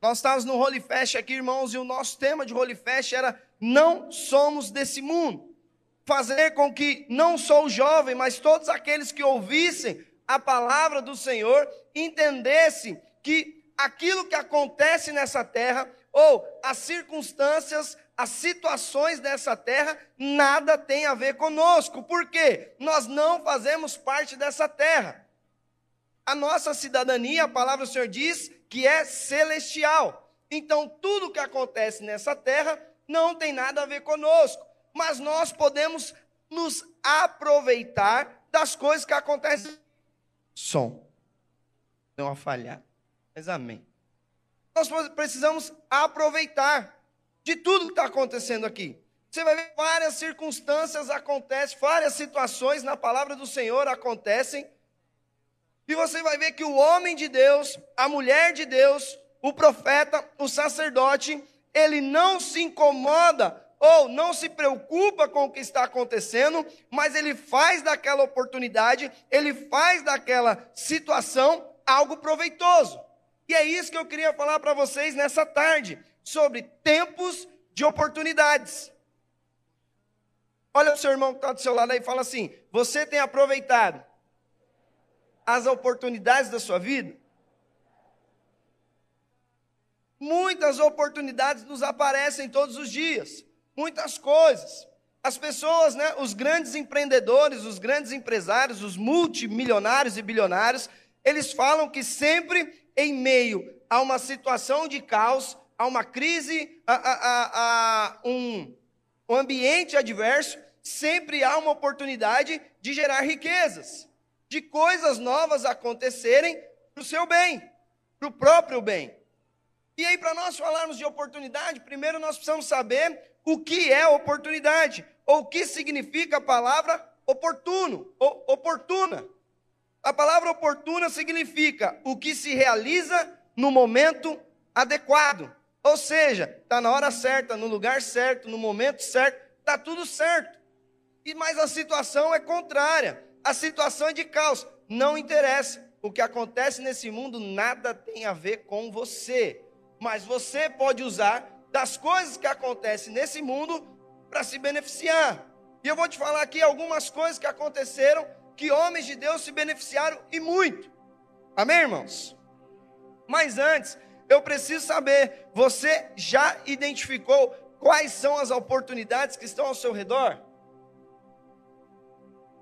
Nós estávamos no Holy Fest aqui, irmãos, e o nosso tema de Holy Fest era Não somos desse mundo. Fazer com que não só o jovem, mas todos aqueles que ouvissem a palavra do Senhor entendessem que aquilo que acontece nessa terra, ou as circunstâncias, as situações dessa terra, nada tem a ver conosco. Por quê? Nós não fazemos parte dessa terra. A nossa cidadania, a palavra do Senhor diz, que é celestial. Então, tudo que acontece nessa terra não tem nada a ver conosco, mas nós podemos nos aproveitar das coisas que acontecem. Som. Deu uma falhada. Mas amém. Nós precisamos aproveitar de tudo que está acontecendo aqui. Você vai ver várias circunstâncias acontecem, várias situações na palavra do Senhor acontecem e você vai ver que o homem de Deus, a mulher de Deus, o profeta, o sacerdote, ele não se incomoda ou não se preocupa com o que está acontecendo, mas ele faz daquela oportunidade, ele faz daquela situação algo proveitoso. E é isso que eu queria falar para vocês nessa tarde, sobre tempos de oportunidades. Olha o seu irmão que está do seu lado aí e fala assim: Você tem aproveitado as oportunidades da sua vida? Muitas oportunidades nos aparecem todos os dias, muitas coisas. As pessoas, né, os grandes empreendedores, os grandes empresários, os multimilionários e bilionários, eles falam que sempre em meio a uma situação de caos, a uma crise, a, a, a, a um, um ambiente adverso, sempre há uma oportunidade de gerar riquezas de coisas novas acontecerem para o seu bem, para o próprio bem. E aí, para nós falarmos de oportunidade, primeiro nós precisamos saber o que é oportunidade, ou o que significa a palavra oportuno, ou oportuna. A palavra oportuna significa o que se realiza no momento adequado. Ou seja, está na hora certa, no lugar certo, no momento certo, está tudo certo. E mas a situação é contrária a situação é de caos. Não interessa. O que acontece nesse mundo nada tem a ver com você. Mas você pode usar das coisas que acontecem nesse mundo para se beneficiar. E eu vou te falar aqui algumas coisas que aconteceram que homens de Deus se beneficiaram e muito. Amém, irmãos? Mas antes, eu preciso saber: você já identificou quais são as oportunidades que estão ao seu redor?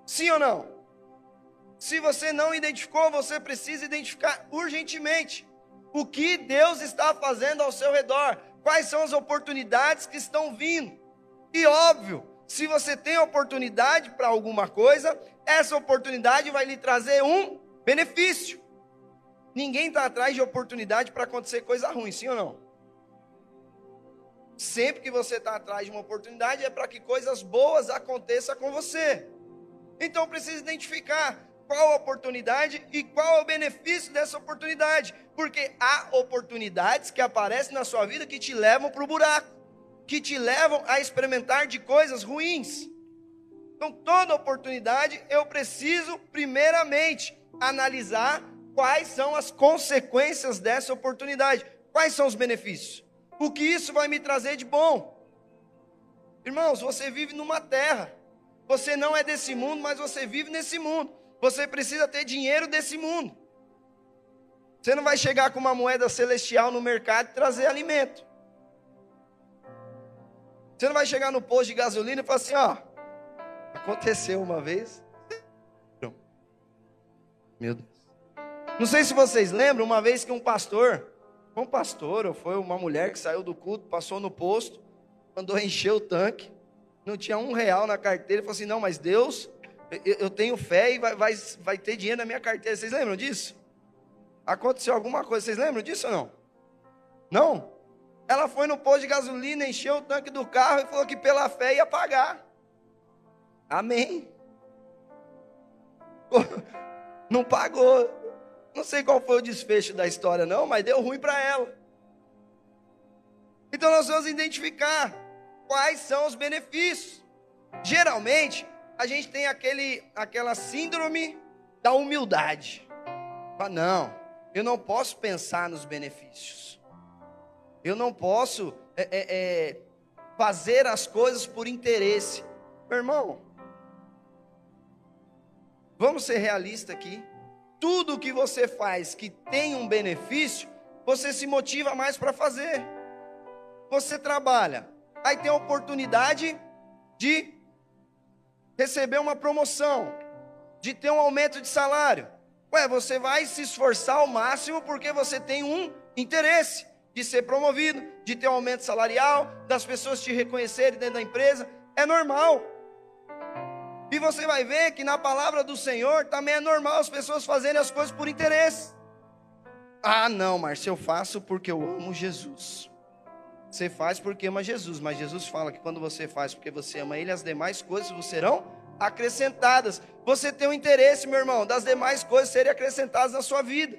Sim ou não? Se você não identificou, você precisa identificar urgentemente o que Deus está fazendo ao seu redor, quais são as oportunidades que estão vindo. E óbvio, se você tem oportunidade para alguma coisa, essa oportunidade vai lhe trazer um benefício. Ninguém está atrás de oportunidade para acontecer coisa ruim, sim ou não? Sempre que você está atrás de uma oportunidade é para que coisas boas aconteçam com você. Então precisa identificar qual a oportunidade e qual é o benefício dessa oportunidade. Porque há oportunidades que aparecem na sua vida que te levam para o buraco, que te levam a experimentar de coisas ruins. Então, toda oportunidade eu preciso, primeiramente, analisar quais são as consequências dessa oportunidade, quais são os benefícios, o que isso vai me trazer de bom. Irmãos, você vive numa terra, você não é desse mundo, mas você vive nesse mundo. Você precisa ter dinheiro desse mundo. Você não vai chegar com uma moeda celestial no mercado e trazer alimento. Você não vai chegar no posto de gasolina e falar assim: ó, aconteceu uma vez. Meu Deus. Não sei se vocês lembram, uma vez que um pastor, um pastor, ou foi uma mulher que saiu do culto, passou no posto, mandou encher o tanque, não tinha um real na carteira, e falou assim: não, mas Deus eu tenho fé e vai, vai, vai ter dinheiro na minha carteira. Vocês lembram disso? Aconteceu alguma coisa, vocês lembram disso ou não? Não? Ela foi no posto de gasolina, encheu o tanque do carro e falou que pela fé ia pagar. Amém. Não pagou. Não sei qual foi o desfecho da história, não, mas deu ruim para ela. Então nós vamos identificar quais são os benefícios. Geralmente, a gente tem aquele, aquela síndrome da humildade. Fala, não, eu não posso pensar nos benefícios. Eu não posso é, é, é, fazer as coisas por interesse. Meu irmão, vamos ser realistas aqui. Tudo que você faz que tem um benefício, você se motiva mais para fazer. Você trabalha, aí tem a oportunidade de receber uma promoção, de ter um aumento de salário. Ué, você vai se esforçar ao máximo porque você tem um interesse de ser promovido, de ter um aumento salarial, das pessoas te reconhecerem dentro da empresa. É normal. E você vai ver que na palavra do Senhor também é normal as pessoas fazerem as coisas por interesse. Ah, não, Márcio, eu faço porque eu amo Jesus. Você faz porque ama Jesus, mas Jesus fala que quando você faz porque você ama Ele, as demais coisas serão acrescentadas. Você tem um interesse, meu irmão, das demais coisas serem acrescentadas na sua vida.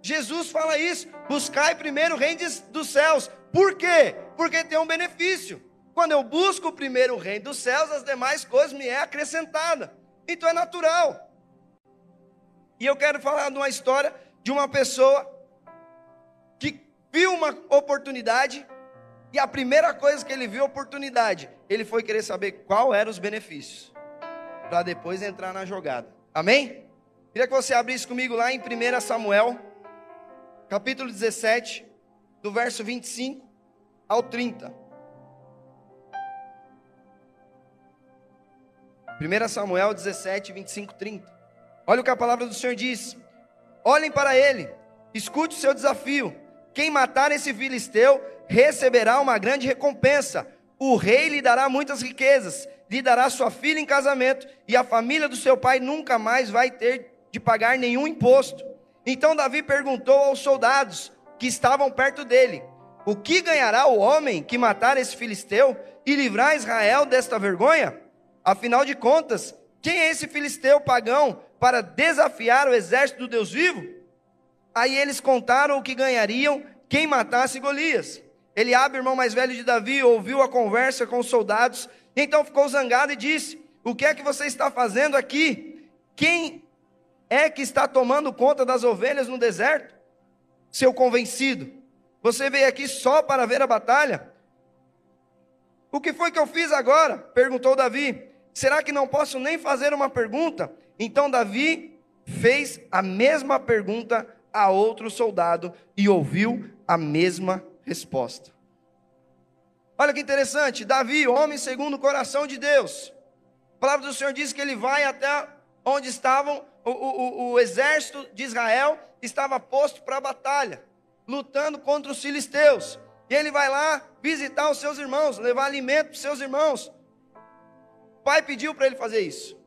Jesus fala isso: buscai primeiro o reino dos céus. Por quê? Porque tem um benefício. Quando eu busco o primeiro reino dos céus, as demais coisas me é acrescentada. Então é natural. E eu quero falar de uma história de uma pessoa viu uma oportunidade e a primeira coisa que ele viu oportunidade, ele foi querer saber qual eram os benefícios para depois entrar na jogada. Amém? Queria que você abrisse comigo lá em 1 Samuel, capítulo 17, do verso 25 ao 30. 1 Samuel 17, 25, 30. Olha o que a palavra do Senhor diz. Olhem para ele, escute o seu desafio quem matar esse filisteu receberá uma grande recompensa. O rei lhe dará muitas riquezas, lhe dará sua filha em casamento, e a família do seu pai nunca mais vai ter de pagar nenhum imposto. Então Davi perguntou aos soldados que estavam perto dele: O que ganhará o homem que matar esse filisteu e livrar Israel desta vergonha? Afinal de contas, quem é esse filisteu pagão para desafiar o exército do Deus vivo? Aí eles contaram o que ganhariam quem matasse Golias. Eliabe, irmão mais velho de Davi, ouviu a conversa com os soldados, então ficou zangado e disse: O que é que você está fazendo aqui? Quem é que está tomando conta das ovelhas no deserto? Seu convencido, você veio aqui só para ver a batalha? O que foi que eu fiz agora? perguntou Davi. Será que não posso nem fazer uma pergunta? Então Davi fez a mesma pergunta a outro soldado e ouviu a mesma resposta. Olha que interessante, Davi, homem segundo o coração de Deus. A palavra do Senhor diz que ele vai até onde estavam o, o, o exército de Israel estava posto para a batalha, lutando contra os filisteus. E ele vai lá visitar os seus irmãos, levar alimento para os seus irmãos. O pai pediu para ele fazer isso.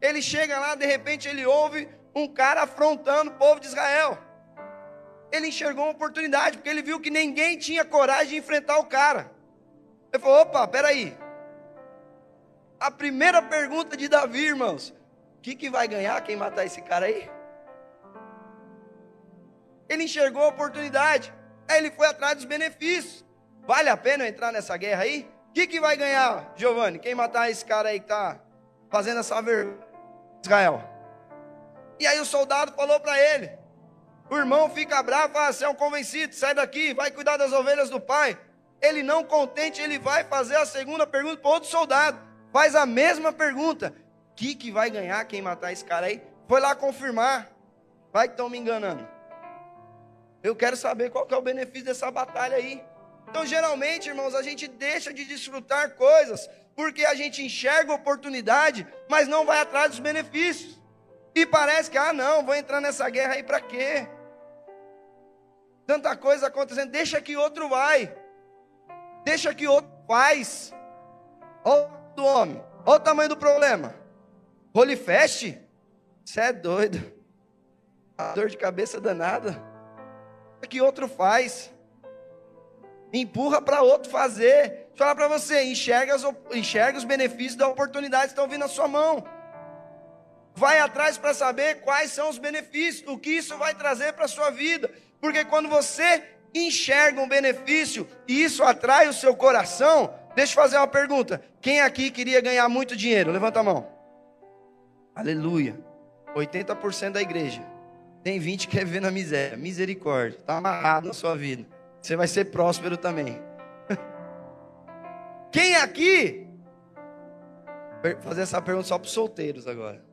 Ele chega lá, de repente ele ouve um cara afrontando o povo de Israel. Ele enxergou uma oportunidade, porque ele viu que ninguém tinha coragem de enfrentar o cara. Ele falou: opa, peraí. A primeira pergunta de Davi, irmãos: o que, que vai ganhar quem matar esse cara aí? Ele enxergou a oportunidade, aí ele foi atrás dos benefícios. Vale a pena entrar nessa guerra aí? O que, que vai ganhar, Giovanni? Quem matar esse cara aí que está fazendo essa vergonha? Israel. E aí o soldado falou para ele: o irmão fica bravo, fala, você é um convencido, sai daqui, vai cuidar das ovelhas do pai. Ele não contente, ele vai fazer a segunda pergunta para outro soldado. Faz a mesma pergunta: o que, que vai ganhar quem matar esse cara aí? Foi lá confirmar. Vai que estão me enganando. Eu quero saber qual que é o benefício dessa batalha aí. Então, geralmente, irmãos, a gente deixa de desfrutar coisas porque a gente enxerga oportunidade, mas não vai atrás dos benefícios. E parece que, ah, não, vou entrar nessa guerra aí para quê? Tanta coisa acontecendo, deixa que outro vai. Deixa que outro faz. Olha o homem, olha o tamanho do problema. Holy Fest? Você é doido. A dor de cabeça danada. Deixa que outro faz. Empurra para outro fazer. Deixa eu falar para você, enxerga, as, enxerga os benefícios da oportunidade que estão vindo na sua mão. Vai atrás para saber quais são os benefícios, o que isso vai trazer para a sua vida. Porque quando você enxerga um benefício e isso atrai o seu coração, deixa eu fazer uma pergunta. Quem aqui queria ganhar muito dinheiro? Levanta a mão. Aleluia. 80% da igreja. Tem 20 que quer viver na miséria. Misericórdia. Está amarrado na sua vida. Você vai ser próspero também. Quem aqui? Vou fazer essa pergunta só para os solteiros agora.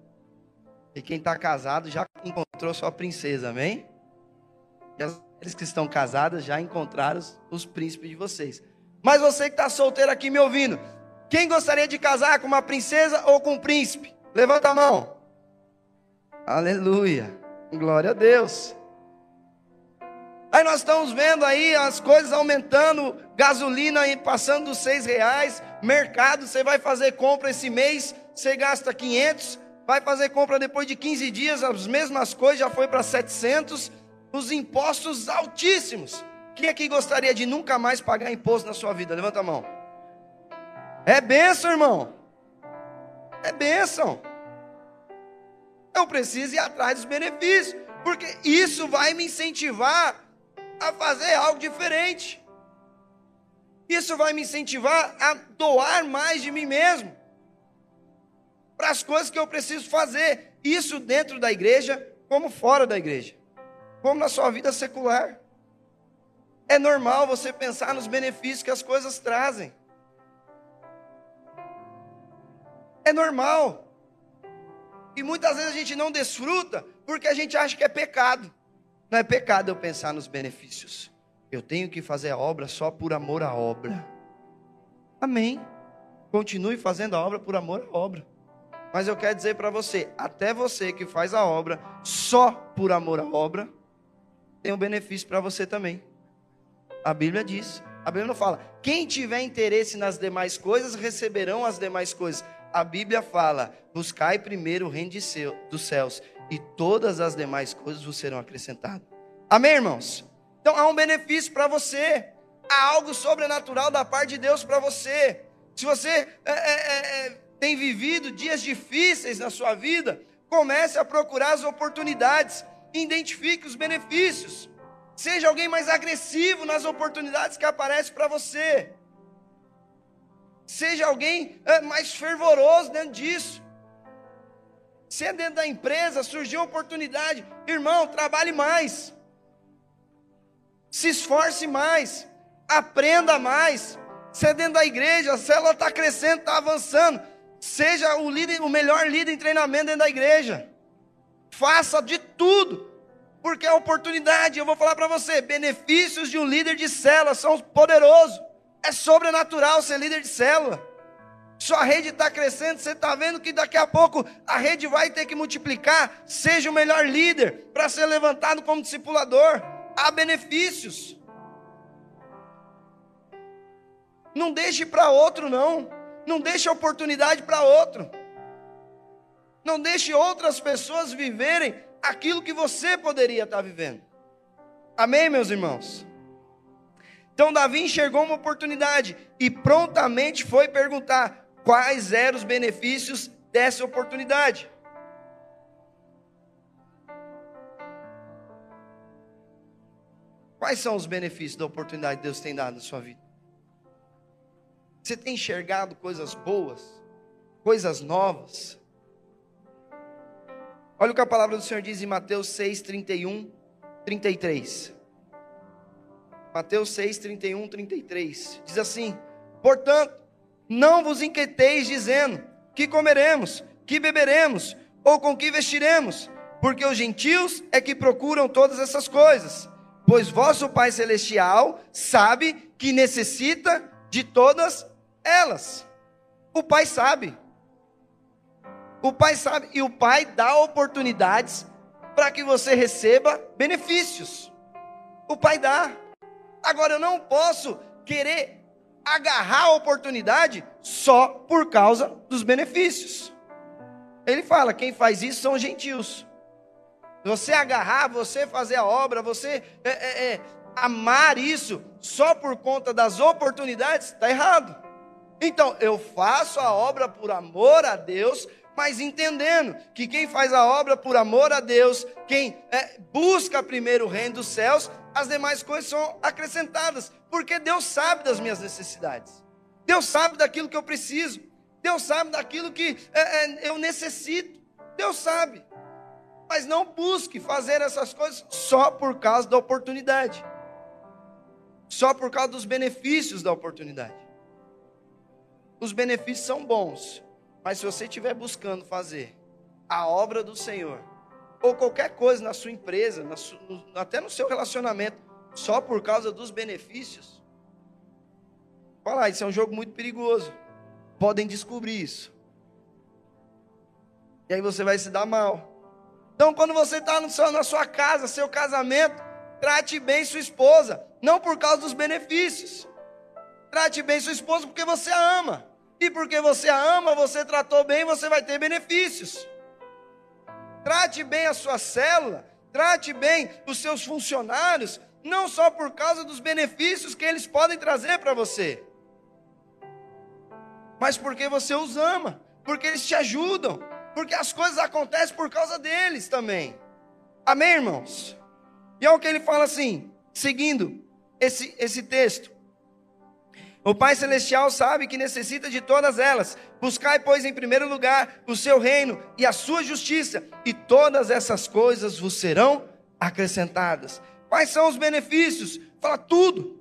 E quem está casado já encontrou sua princesa, amém? E aqueles que estão casados já encontraram os, os príncipes de vocês. Mas você que está solteiro aqui me ouvindo, quem gostaria de casar com uma princesa ou com um príncipe? Levanta a mão. Aleluia. Glória a Deus. Aí nós estamos vendo aí as coisas aumentando, gasolina aí passando dos seis reais, mercado, você vai fazer compra esse mês, você gasta 500, vai fazer compra depois de 15 dias, as mesmas coisas, já foi para 700, os impostos altíssimos. Quem aqui gostaria de nunca mais pagar imposto na sua vida? Levanta a mão. É bênção, irmão. É bênção. Eu preciso ir atrás dos benefícios, porque isso vai me incentivar a fazer algo diferente. Isso vai me incentivar a doar mais de mim mesmo as coisas que eu preciso fazer. Isso dentro da igreja, como fora da igreja, como na sua vida secular. É normal você pensar nos benefícios que as coisas trazem. É normal. E muitas vezes a gente não desfruta porque a gente acha que é pecado. Não é pecado eu pensar nos benefícios. Eu tenho que fazer a obra só por amor à obra. Amém. Continue fazendo a obra por amor à obra. Mas eu quero dizer para você, até você que faz a obra só por amor à obra, tem um benefício para você também. A Bíblia diz. A Bíblia não fala, quem tiver interesse nas demais coisas receberão as demais coisas. A Bíblia fala, buscai primeiro o reino dos céus e todas as demais coisas vos serão acrescentadas. Amém, irmãos? Então há um benefício para você, há algo sobrenatural da parte de Deus para você. Se você é, é, é, é, tem vivido dias difíceis na sua vida, comece a procurar as oportunidades, identifique os benefícios. Seja alguém mais agressivo nas oportunidades que aparecem para você. Seja alguém é, mais fervoroso dentro disso. Se é dentro da empresa, surgiu oportunidade, irmão, trabalhe mais, se esforce mais, aprenda mais. Se é dentro da igreja, a célula está crescendo, está avançando, seja o líder, o melhor líder em treinamento dentro da igreja. Faça de tudo, porque é oportunidade. Eu vou falar para você: benefícios de um líder de célula são poderosos. É sobrenatural ser líder de célula. Sua rede está crescendo, você está vendo que daqui a pouco a rede vai ter que multiplicar. Seja o melhor líder para ser levantado como discipulador. Há benefícios. Não deixe para outro, não. Não deixe oportunidade para outro. Não deixe outras pessoas viverem aquilo que você poderia estar tá vivendo. Amém, meus irmãos? Então Davi enxergou uma oportunidade e prontamente foi perguntar: quais eram os benefícios dessa oportunidade. Quais são os benefícios da oportunidade que Deus tem dado na sua vida? Você tem enxergado coisas boas, coisas novas? Olha o que a palavra do Senhor diz em Mateus 6, 31, 33. Mateus 6, 31, 33. Diz assim: Portanto, não vos inquieteis dizendo: que comeremos, que beberemos, ou com que vestiremos, porque os gentios é que procuram todas essas coisas, pois vosso Pai celestial sabe que necessita de todas elas. O Pai sabe. O Pai sabe e o Pai dá oportunidades para que você receba benefícios. O Pai dá. Agora eu não posso querer agarrar a oportunidade só por causa dos benefícios. Ele fala: quem faz isso são gentios. Você agarrar, você fazer a obra, você é, é, é, amar isso só por conta das oportunidades, está errado. Então, eu faço a obra por amor a Deus, mas entendendo que quem faz a obra por amor a Deus, quem é, busca primeiro o reino dos céus, as demais coisas são acrescentadas, porque Deus sabe das minhas necessidades, Deus sabe daquilo que eu preciso, Deus sabe daquilo que é, é, eu necessito, Deus sabe. Mas não busque fazer essas coisas só por causa da oportunidade. Só por causa dos benefícios da oportunidade. Os benefícios são bons, mas se você estiver buscando fazer a obra do Senhor, ou qualquer coisa na sua empresa, na até no seu relacionamento, só por causa dos benefícios, fala, isso é um jogo muito perigoso. Podem descobrir isso. E aí você vai se dar mal. Então, quando você está na sua casa, seu casamento, trate bem sua esposa, não por causa dos benefícios. Trate bem sua esposa porque você a ama. E porque você a ama, você tratou bem, você vai ter benefícios. Trate bem a sua célula, trate bem os seus funcionários, não só por causa dos benefícios que eles podem trazer para você, mas porque você os ama, porque eles te ajudam, porque as coisas acontecem por causa deles também. Amém, irmãos? E é o que ele fala assim, seguindo esse, esse texto. O Pai Celestial sabe que necessita de todas elas. Buscai, pois, em primeiro lugar o seu reino e a sua justiça, e todas essas coisas vos serão acrescentadas. Quais são os benefícios? Fala tudo.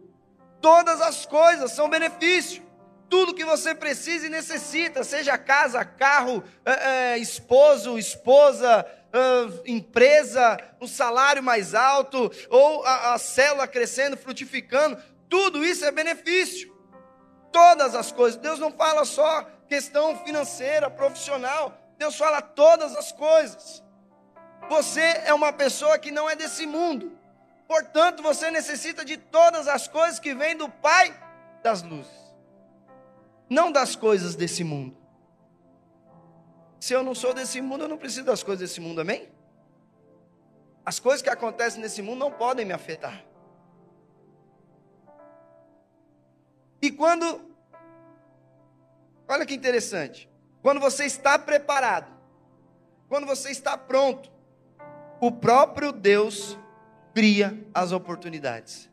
Todas as coisas são benefício. Tudo que você precisa e necessita, seja casa, carro, é, é, esposo, esposa, é, empresa, um salário mais alto, ou a, a célula crescendo, frutificando, tudo isso é benefício todas as coisas. Deus não fala só questão financeira, profissional. Deus fala todas as coisas. Você é uma pessoa que não é desse mundo. Portanto, você necessita de todas as coisas que vêm do Pai das luzes. Não das coisas desse mundo. Se eu não sou desse mundo, eu não preciso das coisas desse mundo, amém? As coisas que acontecem nesse mundo não podem me afetar. E quando, olha que interessante, quando você está preparado, quando você está pronto, o próprio Deus cria as oportunidades.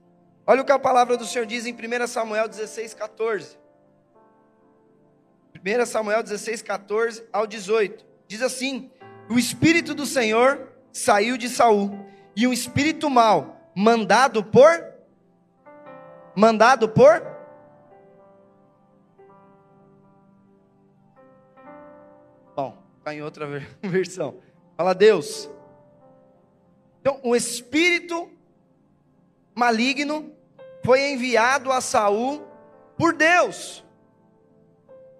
Olha o que a palavra do Senhor diz em 1 Samuel 16, 14. 1 Samuel 16, 14 ao 18. Diz assim: O Espírito do Senhor saiu de Saul, e um espírito mau, mandado por mandado por Está em outra versão. Fala Deus. Então, o espírito maligno foi enviado a Saul por Deus.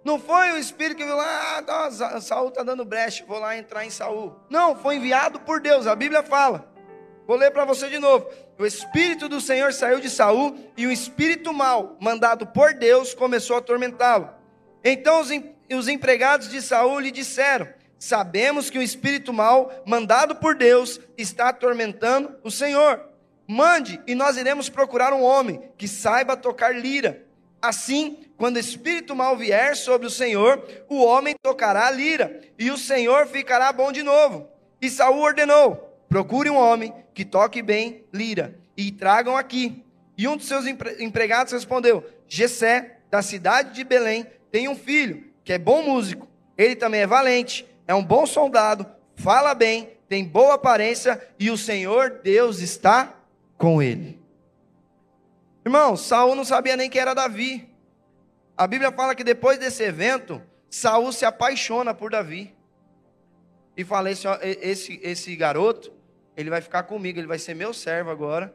Não foi o espírito que viu lá, ah, Saul está dando brecha, vou lá entrar em Saul. Não, foi enviado por Deus. A Bíblia fala. Vou ler para você de novo. O espírito do Senhor saiu de Saul e o espírito mau, mandado por Deus, começou a atormentá-lo. Então os e os empregados de Saul lhe disseram: Sabemos que o espírito mau, mandado por Deus, está atormentando o Senhor. Mande e nós iremos procurar um homem que saiba tocar lira. Assim, quando o espírito mau vier sobre o Senhor, o homem tocará a lira, e o Senhor ficará bom de novo. E Saul ordenou: Procure um homem que toque bem lira, e tragam aqui. E um dos seus empregados respondeu: Gesé, da cidade de Belém, tem um filho que é bom músico, ele também é valente, é um bom soldado, fala bem, tem boa aparência e o Senhor Deus está com ele. Irmão, Saul não sabia nem que era Davi. A Bíblia fala que depois desse evento, Saul se apaixona por Davi. E fala: esse, esse, esse garoto, ele vai ficar comigo, ele vai ser meu servo agora.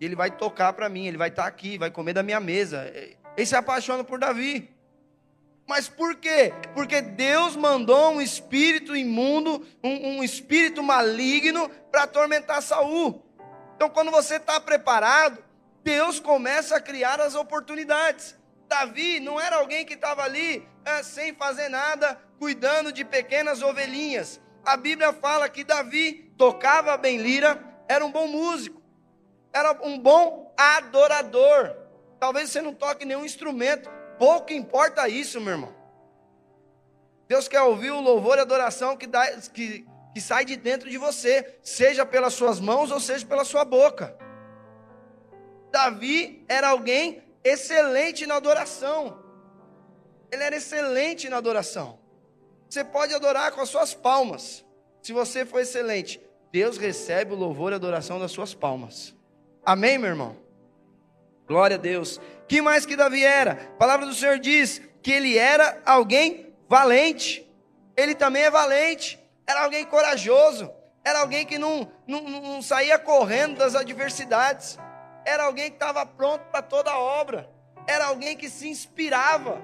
E ele vai tocar para mim, ele vai estar aqui, vai comer da minha mesa. Ele se apaixona por Davi. Mas por quê? Porque Deus mandou um espírito imundo, um, um espírito maligno para atormentar Saul. Então, quando você está preparado, Deus começa a criar as oportunidades. Davi não era alguém que estava ali é, sem fazer nada, cuidando de pequenas ovelhinhas. A Bíblia fala que Davi tocava bem lira, era um bom músico, era um bom adorador. Talvez você não toque nenhum instrumento, Pouco importa isso, meu irmão. Deus quer ouvir o louvor e adoração que, dá, que, que sai de dentro de você, seja pelas suas mãos ou seja pela sua boca. Davi era alguém excelente na adoração. Ele era excelente na adoração. Você pode adorar com as suas palmas, se você for excelente. Deus recebe o louvor e a adoração das suas palmas. Amém, meu irmão? Glória a Deus. Que mais que Davi era? A palavra do Senhor diz que ele era alguém valente. Ele também é valente. Era alguém corajoso. Era alguém que não, não, não saía correndo das adversidades. Era alguém que estava pronto para toda obra. Era alguém que se inspirava.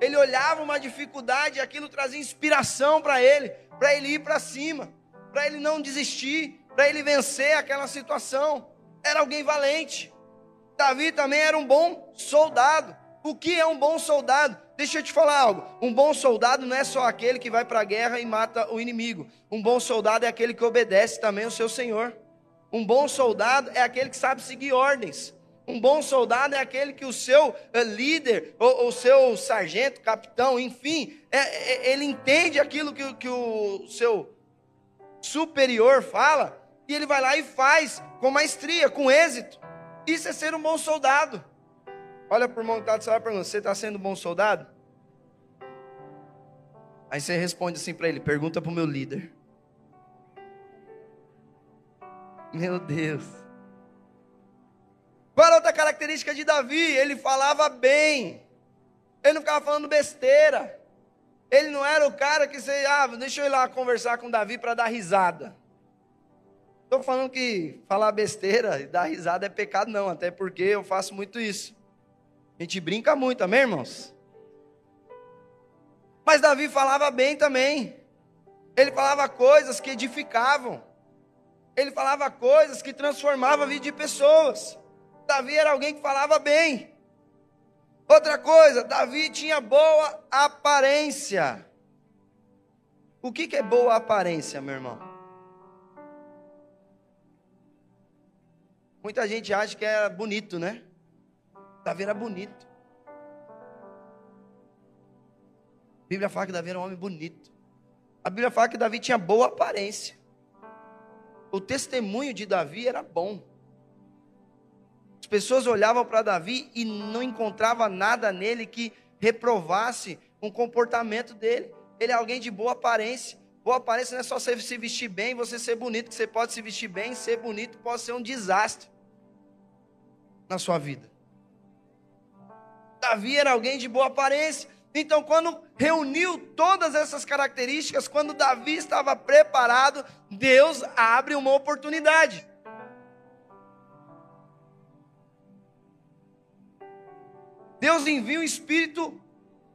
Ele olhava uma dificuldade e aquilo trazia inspiração para ele, para ele ir para cima para ele não desistir, para ele vencer aquela situação. Era alguém valente. Davi também era um bom soldado. O que é um bom soldado? Deixa eu te falar algo. Um bom soldado não é só aquele que vai para a guerra e mata o inimigo. Um bom soldado é aquele que obedece também ao seu senhor. Um bom soldado é aquele que sabe seguir ordens. Um bom soldado é aquele que o seu eh, líder, ou o seu sargento, capitão, enfim, é, é, ele entende aquilo que, que o seu superior fala, e ele vai lá e faz com maestria, com êxito. Isso é ser um bom soldado. Olha para o irmão que está do seu pergunta: Você está sendo um bom soldado? Aí você responde assim para ele: Pergunta para o meu líder. Meu Deus. Qual era outra característica de Davi? Ele falava bem. Ele não ficava falando besteira. Ele não era o cara que você, ah, deixa eu ir lá conversar com Davi para dar risada. Estou falando que falar besteira e dar risada é pecado, não, até porque eu faço muito isso. A gente brinca muito, amém, irmãos? Mas Davi falava bem também. Ele falava coisas que edificavam. Ele falava coisas que transformavam a vida de pessoas. Davi era alguém que falava bem. Outra coisa, Davi tinha boa aparência. O que, que é boa aparência, meu irmão? Muita gente acha que é bonito, né? Davi era bonito. A Bíblia fala que Davi era um homem bonito. A Bíblia fala que Davi tinha boa aparência. O testemunho de Davi era bom pessoas olhavam para Davi e não encontravam nada nele que reprovasse o comportamento dele. Ele é alguém de boa aparência. Boa aparência não é só você se vestir bem, você ser bonito, que você pode se vestir bem, ser bonito pode ser um desastre na sua vida. Davi era alguém de boa aparência. Então, quando reuniu todas essas características, quando Davi estava preparado, Deus abre uma oportunidade. Deus envia um espírito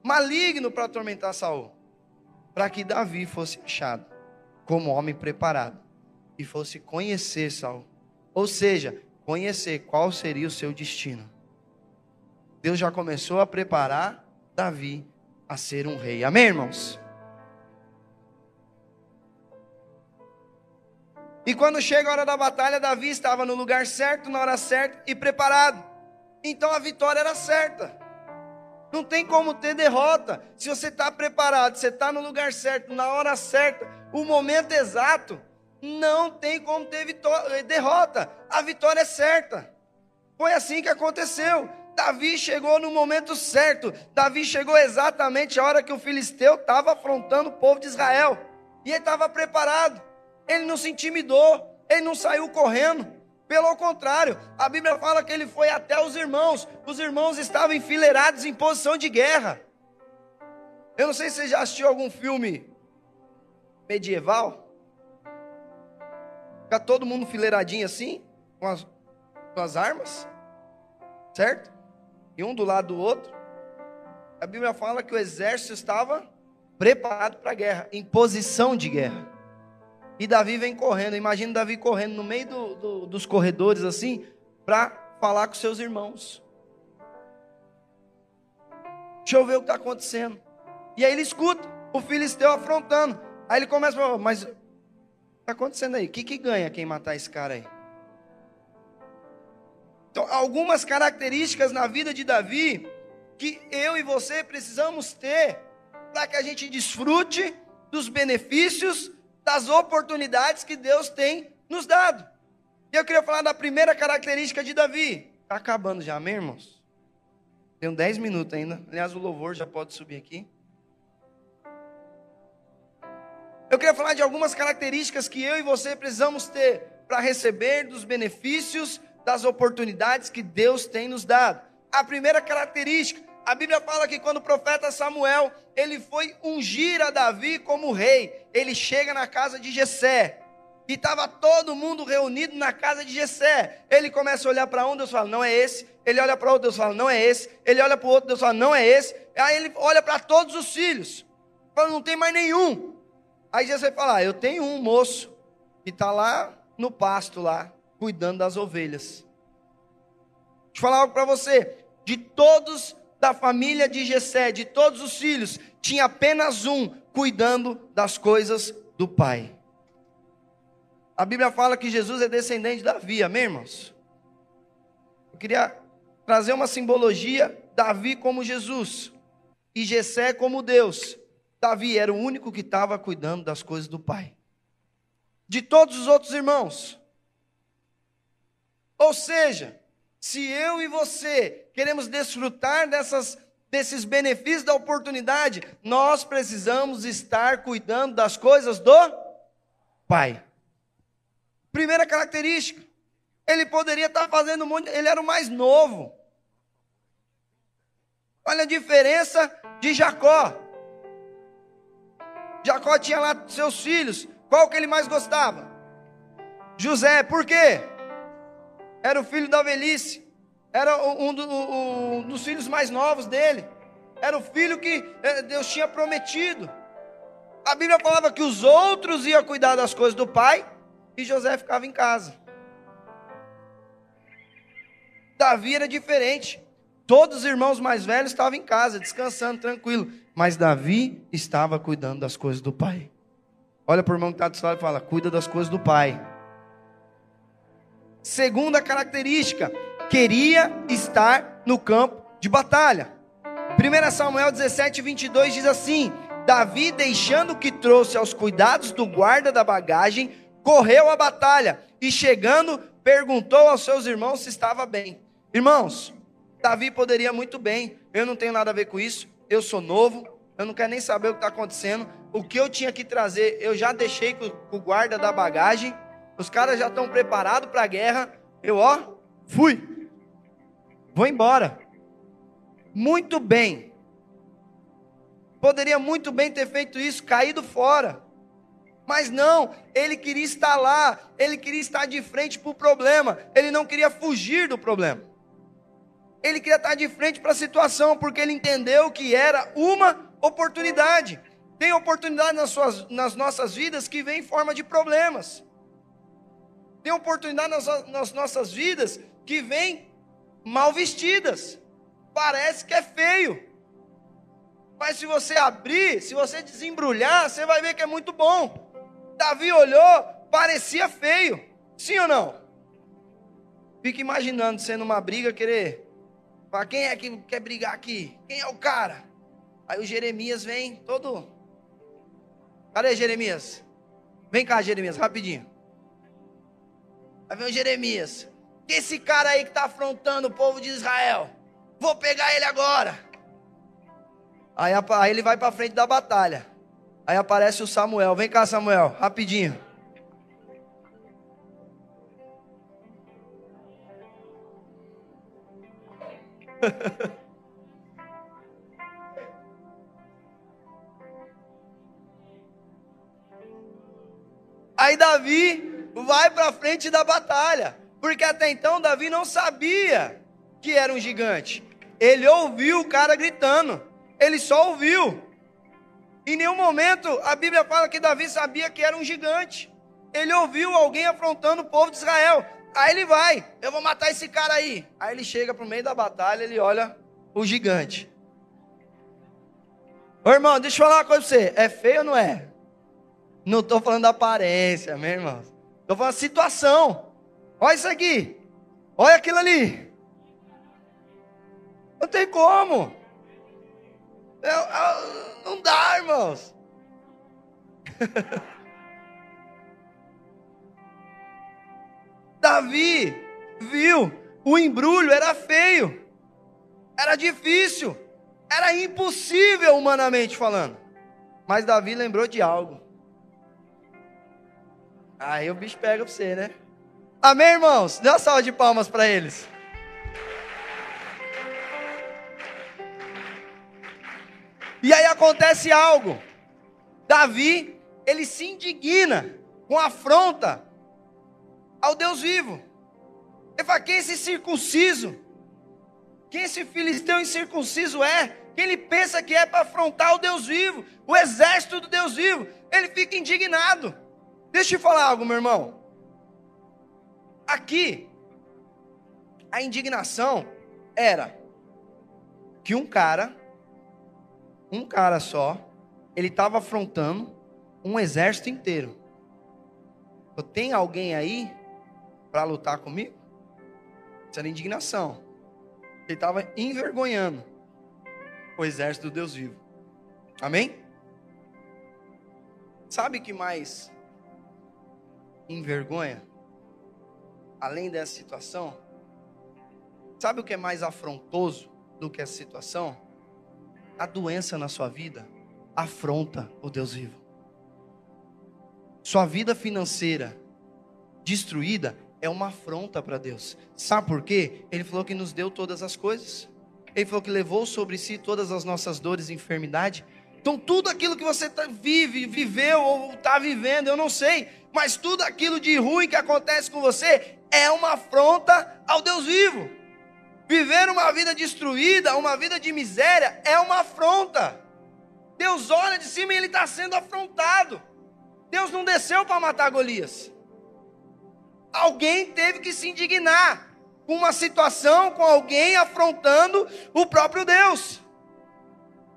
maligno para atormentar Saul, para que Davi fosse achado como homem preparado e fosse conhecer Saul. Ou seja, conhecer qual seria o seu destino. Deus já começou a preparar Davi a ser um rei. Amém, irmãos? E quando chega a hora da batalha, Davi estava no lugar certo, na hora certa e preparado. Então a vitória era certa. Não tem como ter derrota. Se você está preparado, você está no lugar certo, na hora certa, o momento exato, não tem como ter vitória, derrota. A vitória é certa. Foi assim que aconteceu. Davi chegou no momento certo. Davi chegou exatamente a hora que o filisteu estava afrontando o povo de Israel. E ele estava preparado. Ele não se intimidou. Ele não saiu correndo. Pelo contrário, a Bíblia fala que ele foi até os irmãos. Os irmãos estavam enfileirados em posição de guerra. Eu não sei se você já assistiu algum filme medieval. Fica todo mundo enfileiradinho assim, com as, com as armas, certo? E um do lado do outro. A Bíblia fala que o exército estava preparado para a guerra, em posição de guerra. E Davi vem correndo. Imagina Davi correndo no meio do, do, dos corredores assim, para falar com seus irmãos. Deixa eu ver o que está acontecendo. E aí ele escuta o filisteu afrontando. Aí ele começa a falar, mas o que está acontecendo aí? O que, que ganha quem matar esse cara aí? Então, algumas características na vida de Davi que eu e você precisamos ter para que a gente desfrute dos benefícios das oportunidades que Deus tem nos dado. E eu queria falar da primeira característica de Davi. Está acabando já, amém, irmãos? Tenho 10 minutos ainda. Aliás, o louvor já pode subir aqui. Eu queria falar de algumas características que eu e você precisamos ter para receber dos benefícios das oportunidades que Deus tem nos dado. A primeira característica, a Bíblia fala que quando o profeta Samuel, ele foi ungir a Davi como rei, ele chega na casa de Jessé, e estava todo mundo reunido na casa de Jessé. Ele começa a olhar para um, Deus fala, não é esse. Ele olha para outro, Deus fala, não é esse. Ele olha para o outro, Deus fala, não é esse. Aí ele olha para todos os filhos, fala, não tem mais nenhum. Aí Jessé fala, ah, eu tenho um moço que está lá no pasto lá, cuidando das ovelhas. Deixa eu falar algo para você. De todos da família de Jessé, de todos os filhos, tinha apenas um cuidando das coisas do pai. A Bíblia fala que Jesus é descendente de Davi, amém, irmãos? Eu queria trazer uma simbologia, Davi como Jesus e Jessé como Deus. Davi era o único que estava cuidando das coisas do pai. De todos os outros irmãos. Ou seja, se eu e você queremos desfrutar dessas, desses benefícios da oportunidade, nós precisamos estar cuidando das coisas do Pai. Primeira característica, ele poderia estar fazendo um monte, ele era o mais novo. Olha a diferença de Jacó. Jacó tinha lá seus filhos. Qual que ele mais gostava? José. Por quê? Era o filho da velhice. Era um, do, um dos filhos mais novos dele. Era o filho que eh, Deus tinha prometido. A Bíblia falava que os outros iam cuidar das coisas do pai e José ficava em casa. Davi era diferente. Todos os irmãos mais velhos estavam em casa, descansando, tranquilo. Mas Davi estava cuidando das coisas do pai. Olha para o irmão que está do lado e fala: cuida das coisas do pai. Segunda característica, queria estar no campo de batalha. 1 Samuel 17, 22 diz assim: Davi, deixando o que trouxe aos cuidados do guarda da bagagem, correu à batalha e chegando, perguntou aos seus irmãos se estava bem. Irmãos, Davi poderia muito bem, eu não tenho nada a ver com isso, eu sou novo, eu não quero nem saber o que está acontecendo. O que eu tinha que trazer, eu já deixei com, com o guarda da bagagem, os caras já estão preparados para a guerra. Eu, ó, fui, vou embora. Muito bem, poderia muito bem ter feito isso, caído fora. Mas não, ele queria estar lá, ele queria estar de frente para o problema, ele não queria fugir do problema. Ele queria estar de frente para a situação, porque ele entendeu que era uma oportunidade. Tem oportunidade nas, suas, nas nossas vidas que vem em forma de problemas. Tem oportunidade nas, nas nossas vidas que vem mal vestidas. Parece que é feio. Mas se você abrir, se você desembrulhar, você vai ver que é muito bom. Davi olhou, parecia feio. Sim ou não? Fica imaginando sendo uma briga, querer. Para quem é que quer brigar aqui? Quem é o cara? Aí o Jeremias vem todo. Cadê Jeremias? Vem cá, Jeremias, rapidinho. Aí vem o Jeremias. Esse cara aí que está afrontando o povo de Israel? Vou pegar ele agora. Aí, aí ele vai para frente da batalha. Aí aparece o Samuel. Vem cá, Samuel, rapidinho. Aí Davi vai para frente da batalha, porque até então Davi não sabia que era um gigante. Ele ouviu o cara gritando, ele só ouviu. Em nenhum momento a Bíblia fala que Davi sabia que era um gigante. Ele ouviu alguém afrontando o povo de Israel. Aí ele vai, eu vou matar esse cara aí. Aí ele chega para o meio da batalha, ele olha o gigante. Ô irmão, deixa eu falar uma coisa para você. É feio ou não é? Não estou falando da aparência, meu irmão. Estou falando da situação. Olha isso aqui. Olha aquilo ali. Não tem como. Eu, eu, não dá, irmãos. Davi viu, o embrulho era feio, era difícil, era impossível humanamente falando. Mas Davi lembrou de algo. Aí o bicho pega pra você, né? Amém, irmãos? Dê uma salva de palmas para eles. E aí acontece algo. Davi, ele se indigna com afronta ao Deus vivo. Ele fala: quem esse circunciso? Quem esse filisteu incircunciso é? Quem ele pensa que é para afrontar o Deus vivo, o exército do Deus vivo? Ele fica indignado. Deixa eu te falar algo, meu irmão. Aqui, a indignação era que um cara, um cara só, ele estava afrontando um exército inteiro. Tem alguém aí para lutar comigo? Isso era indignação. Ele estava envergonhando o exército do Deus vivo. Amém? Sabe que mais envergonha? Além dessa situação, sabe o que é mais afrontoso do que essa situação? A doença na sua vida afronta o Deus vivo. Sua vida financeira destruída é uma afronta para Deus. Sabe por quê? Ele falou que nos deu todas as coisas. Ele falou que levou sobre si todas as nossas dores e enfermidade. Então, tudo aquilo que você tá, vive, viveu ou está vivendo, eu não sei, mas tudo aquilo de ruim que acontece com você é uma afronta ao Deus vivo. Viver uma vida destruída, uma vida de miséria, é uma afronta. Deus olha de cima e ele está sendo afrontado. Deus não desceu para matar Golias. Alguém teve que se indignar com uma situação, com alguém afrontando o próprio Deus.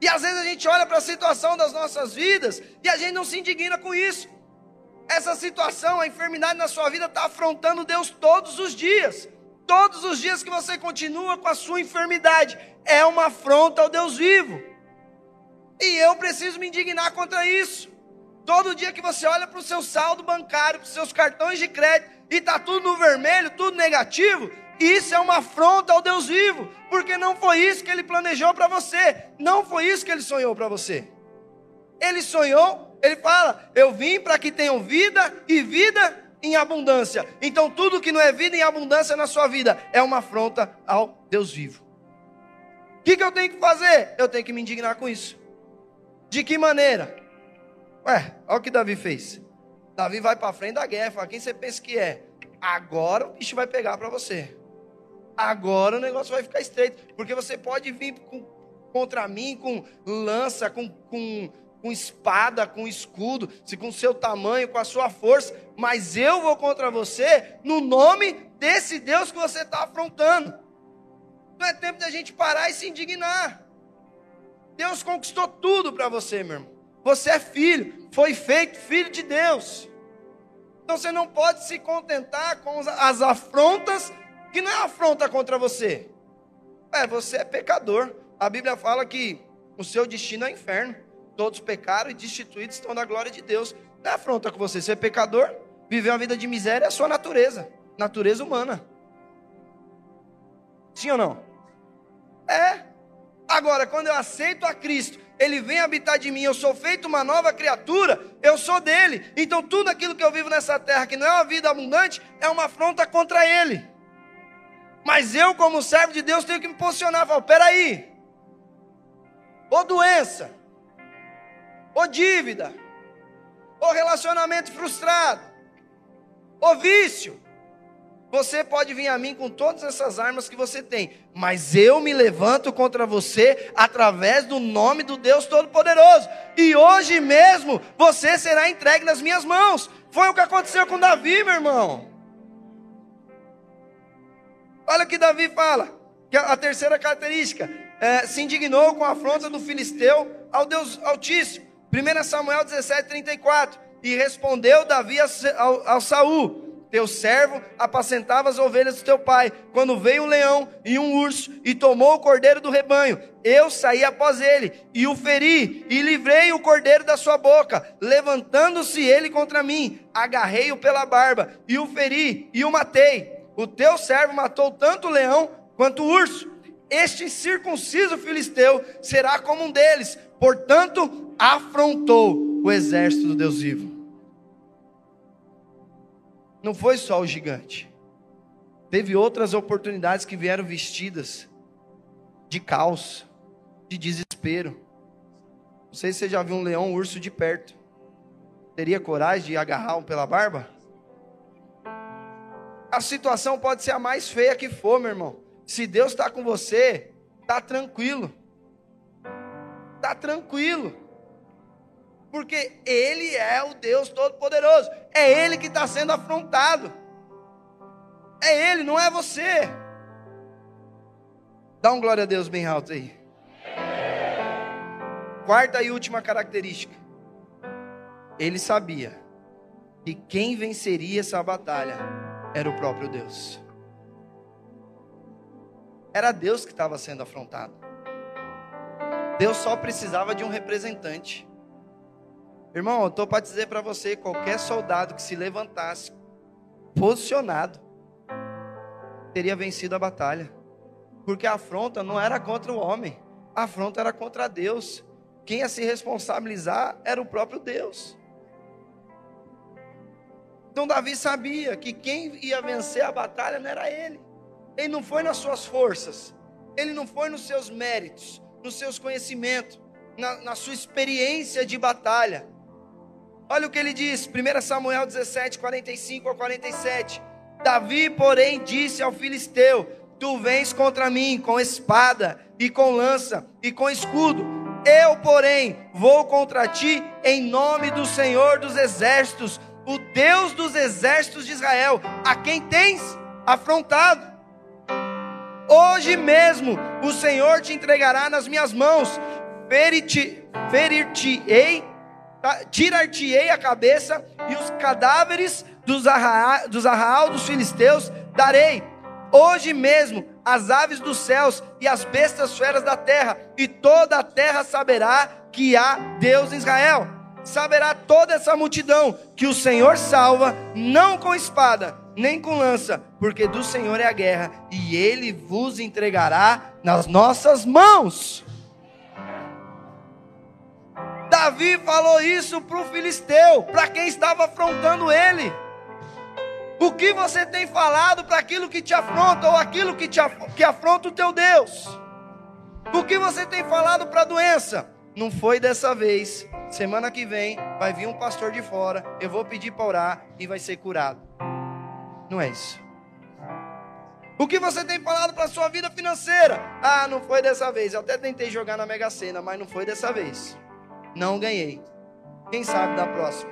E às vezes a gente olha para a situação das nossas vidas e a gente não se indigna com isso. Essa situação, a enfermidade na sua vida está afrontando Deus todos os dias. Todos os dias que você continua com a sua enfermidade, é uma afronta ao Deus vivo. E eu preciso me indignar contra isso. Todo dia que você olha para o seu saldo bancário, para os seus cartões de crédito, e está tudo no vermelho, tudo negativo, isso é uma afronta ao Deus vivo, porque não foi isso que ele planejou para você, não foi isso que ele sonhou para você. Ele sonhou, ele fala: Eu vim para que tenham vida e vida em abundância. Então, tudo que não é vida em abundância na sua vida é uma afronta ao Deus vivo. O que, que eu tenho que fazer? Eu tenho que me indignar com isso. De que maneira? Ué, olha o que Davi fez. Davi vai para frente da guerra, fala: Quem você pensa que é? Agora o bicho vai pegar para você agora o negócio vai ficar estreito. Porque você pode vir com, contra mim com lança, com, com, com espada, com escudo, se com seu tamanho, com a sua força, mas eu vou contra você no nome desse Deus que você está afrontando. Não é tempo da gente parar e se indignar. Deus conquistou tudo para você, meu irmão. Você é filho, foi feito filho de Deus. Então você não pode se contentar com as afrontas que não é afronta contra você. É, você é pecador. A Bíblia fala que o seu destino é inferno. Todos pecaram e destituídos estão da glória de Deus. Não é afronta com você. Você é pecador, viver uma vida de miséria é a sua natureza. Natureza humana. Sim ou não? É. Agora, quando eu aceito a Cristo, Ele vem habitar de mim, eu sou feito uma nova criatura, eu sou dele. Então, tudo aquilo que eu vivo nessa terra, que não é uma vida abundante, é uma afronta contra Ele. Mas eu, como servo de Deus, tenho que me posicionar. Falo, peraí. Ou doença, ou dívida, ou relacionamento frustrado, ou vício. Você pode vir a mim com todas essas armas que você tem, mas eu me levanto contra você através do nome do Deus Todo-Poderoso. E hoje mesmo você será entregue nas minhas mãos. Foi o que aconteceu com Davi, meu irmão. Olha o que Davi fala, que a terceira característica, é, se indignou com a afronta do filisteu ao Deus Altíssimo. 1 Samuel 17, 34. E respondeu Davi ao, ao Saul: teu servo apacentava as ovelhas do teu pai, quando veio um leão e um urso e tomou o cordeiro do rebanho. Eu saí após ele e o feri e livrei o cordeiro da sua boca. Levantando-se ele contra mim, agarrei-o pela barba e o feri e o matei. O teu servo matou tanto o leão quanto o urso. Este circunciso filisteu será como um deles, portanto, afrontou o exército do Deus vivo. não foi só o gigante. Teve outras oportunidades que vieram vestidas de caos, de desespero. Não sei se você já viu um leão, um urso de perto. Teria coragem de agarrar um pela barba? A situação pode ser a mais feia que for, meu irmão. Se Deus está com você, tá tranquilo. Tá tranquilo. Porque Ele é o Deus Todo-Poderoso. É Ele que está sendo afrontado. É Ele, não é você. Dá um glória a Deus bem alto aí. Quarta e última característica. Ele sabia que quem venceria essa batalha era o próprio Deus. Era Deus que estava sendo afrontado. Deus só precisava de um representante. Irmão, eu estou para dizer para você: qualquer soldado que se levantasse, posicionado, teria vencido a batalha. Porque a afronta não era contra o homem, a afronta era contra Deus. Quem ia se responsabilizar era o próprio Deus. Então Davi sabia que quem ia vencer a batalha não era ele. Ele não foi nas suas forças, ele não foi nos seus méritos, nos seus conhecimentos, na, na sua experiência de batalha. Olha o que ele diz, 1 Samuel 17, 45 a 47. Davi, porém, disse ao filisteu: Tu vens contra mim com espada e com lança e com escudo. Eu, porém, vou contra ti em nome do Senhor dos exércitos, o Deus dos exércitos de Israel, a quem tens afrontado. Hoje mesmo o Senhor te entregará nas minhas mãos, ferir-te-ei? Tirar-te-ei a cabeça e os cadáveres dos, arra, dos arraal dos filisteus darei. Hoje mesmo as aves dos céus e as bestas feras da terra, e toda a terra saberá que há Deus em Israel. Saberá toda essa multidão que o Senhor salva, não com espada, nem com lança, porque do Senhor é a guerra, e ele vos entregará nas nossas mãos. Davi falou isso para o filisteu, para quem estava afrontando ele. O que você tem falado para aquilo que te afronta ou aquilo que, te af que afronta o teu Deus? O que você tem falado para a doença? Não foi dessa vez. Semana que vem vai vir um pastor de fora, eu vou pedir para orar e vai ser curado. Não é isso. O que você tem falado para a sua vida financeira? Ah, não foi dessa vez. Eu até tentei jogar na Mega Sena, mas não foi dessa vez. Não ganhei. Quem sabe da próxima?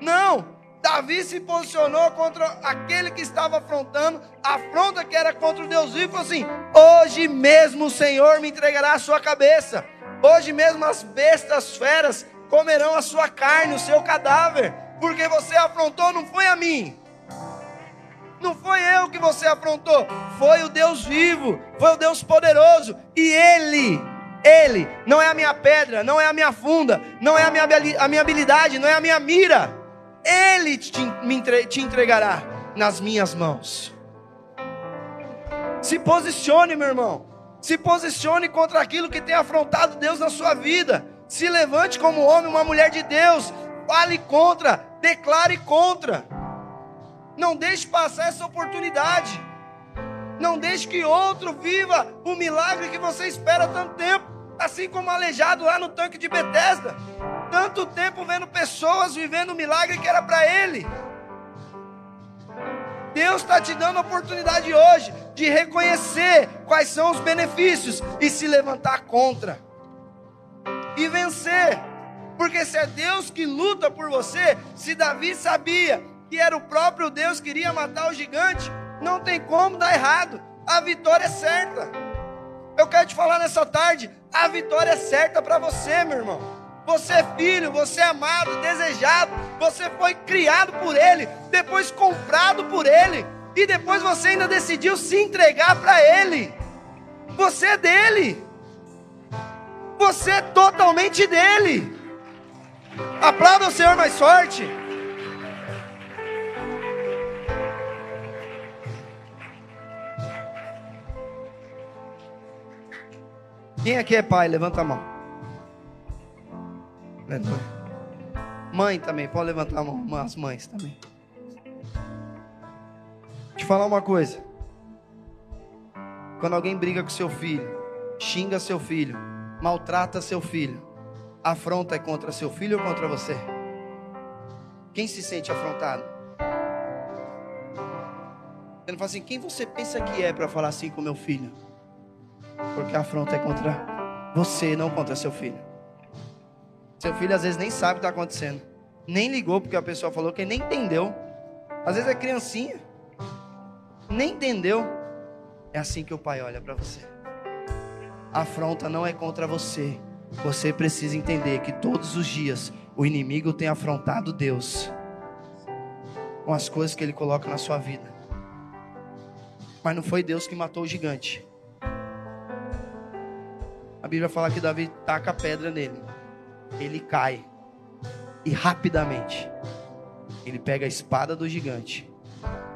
Não! Davi se posicionou contra aquele que estava afrontando, a afronta que era contra o Deus vivo, assim: Hoje mesmo o Senhor me entregará a sua cabeça, hoje mesmo as bestas feras comerão a sua carne, o seu cadáver, porque você afrontou, não foi a mim, não foi eu que você afrontou, foi o Deus vivo, foi o Deus poderoso, e Ele, Ele, não é a minha pedra, não é a minha funda, não é a minha, a minha habilidade, não é a minha mira ele te, te entregará nas minhas mãos. Se posicione, meu irmão. Se posicione contra aquilo que tem afrontado Deus na sua vida. Se levante como homem, uma mulher de Deus. Fale contra, declare contra. Não deixe passar essa oportunidade. Não deixe que outro viva o milagre que você espera há tanto tempo. Assim como aleijado lá no tanque de Betesda tanto tempo vendo pessoas vivendo um milagre que era para ele. Deus está te dando a oportunidade hoje de reconhecer quais são os benefícios e se levantar contra e vencer. Porque se é Deus que luta por você, se Davi sabia que era o próprio Deus que iria matar o gigante, não tem como dar errado. A vitória é certa. Eu quero te falar nessa tarde, a vitória é certa para você, meu irmão. Você é filho, você é amado, desejado, você foi criado por Ele, depois comprado por Ele, e depois você ainda decidiu se entregar para Ele. Você é dele, você é totalmente dele. Aplauda o Senhor mais forte. Quem aqui é pai? Levanta a mão. Mãe também, pode levantar a mão, as mães também. te falar uma coisa. Quando alguém briga com seu filho, xinga seu filho, maltrata seu filho, afronta é contra seu filho ou contra você? Quem se sente afrontado? Ele não fala assim, quem você pensa que é para falar assim com meu filho? Porque a afronta é contra você, não contra seu filho. Seu filho às vezes nem sabe o que está acontecendo. Nem ligou porque a pessoa falou que nem entendeu. Às vezes é criancinha. Nem entendeu. É assim que o pai olha para você. A afronta não é contra você. Você precisa entender que todos os dias o inimigo tem afrontado Deus com as coisas que ele coloca na sua vida. Mas não foi Deus que matou o gigante. A Bíblia fala que Davi taca a pedra nele. Ele cai. E rapidamente ele pega a espada do gigante.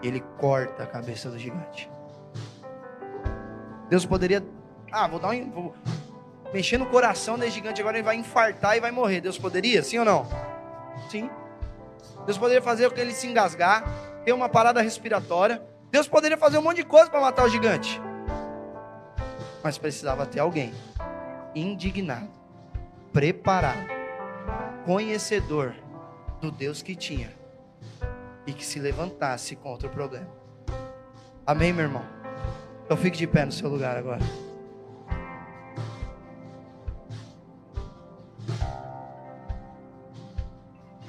Ele corta a cabeça do gigante. Deus poderia. Ah, vou dar um. Vou mexer no coração desse gigante, agora ele vai infartar e vai morrer. Deus poderia? Sim ou não? Sim. Deus poderia fazer com ele se engasgar, ter uma parada respiratória. Deus poderia fazer um monte de coisa para matar o gigante. Mas precisava ter alguém indignado, preparado, conhecedor do Deus que tinha e que se levantasse contra o problema. Amém, meu irmão? Então fique de pé no seu lugar agora.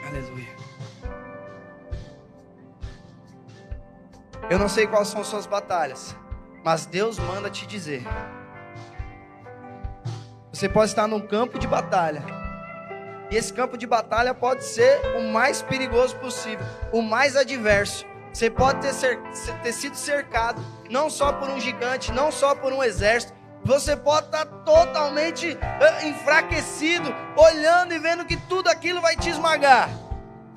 Aleluia. Eu não sei quais são suas batalhas, mas Deus manda te dizer. Você pode estar num campo de batalha. E esse campo de batalha pode ser o mais perigoso possível, o mais adverso. Você pode ter, cer ter sido cercado, não só por um gigante, não só por um exército. Você pode estar totalmente uh, enfraquecido, olhando e vendo que tudo aquilo vai te esmagar.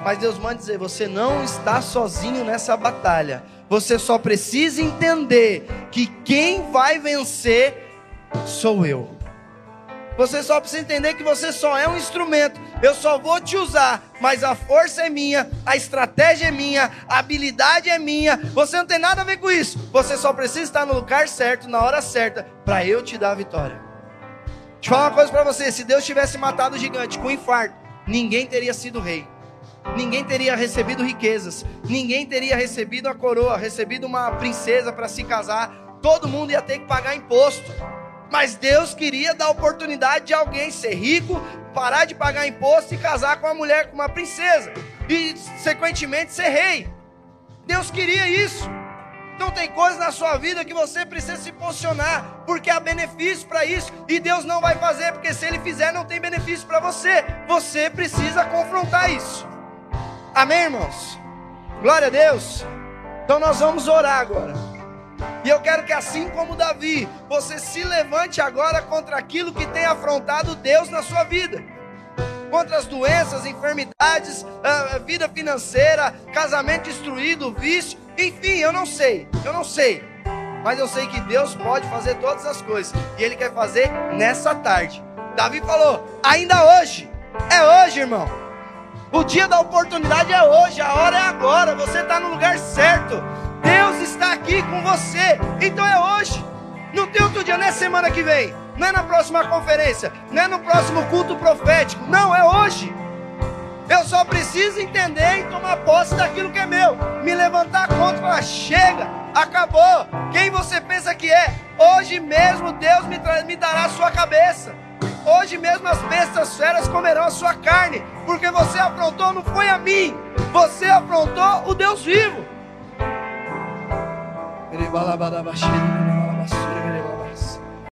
Mas Deus manda dizer: você não está sozinho nessa batalha. Você só precisa entender que quem vai vencer sou eu. Você só precisa entender que você só é um instrumento. Eu só vou te usar, mas a força é minha, a estratégia é minha, a habilidade é minha. Você não tem nada a ver com isso. Você só precisa estar no lugar certo, na hora certa, para eu te dar a vitória. Deixa eu falar uma coisa para você: se Deus tivesse matado o gigante com um infarto, ninguém teria sido rei ninguém teria recebido riquezas, ninguém teria recebido a coroa, recebido uma princesa para se casar, todo mundo ia ter que pagar imposto. Mas Deus queria dar oportunidade de alguém ser rico, parar de pagar imposto e casar com uma mulher, com uma princesa, e sequentemente ser rei. Deus queria isso. Então tem coisas na sua vida que você precisa se posicionar, porque há benefício para isso, e Deus não vai fazer, porque se Ele fizer, não tem benefício para você. Você precisa confrontar isso. Amém, irmãos? Glória a Deus. Então nós vamos orar agora. E eu quero que, assim como Davi, você se levante agora contra aquilo que tem afrontado Deus na sua vida contra as doenças, enfermidades, a vida financeira, casamento destruído, vício, enfim, eu não sei, eu não sei, mas eu sei que Deus pode fazer todas as coisas e Ele quer fazer nessa tarde. Davi falou: ainda hoje, é hoje, irmão. O dia da oportunidade é hoje, a hora é agora. Você está no lugar certo. Deus está aqui com você. Então é hoje. Não tem outro dia, não é semana que vem. Não é na próxima conferência. Não é no próximo culto profético. Não, é hoje. Eu só preciso entender e tomar posse daquilo que é meu. Me levantar contra e falar: chega, acabou. Quem você pensa que é? Hoje mesmo Deus me, me dará a sua cabeça. Hoje mesmo as bestas feras comerão a sua carne, porque você afrontou, não foi a mim, você afrontou o Deus vivo. Balabala Bashin.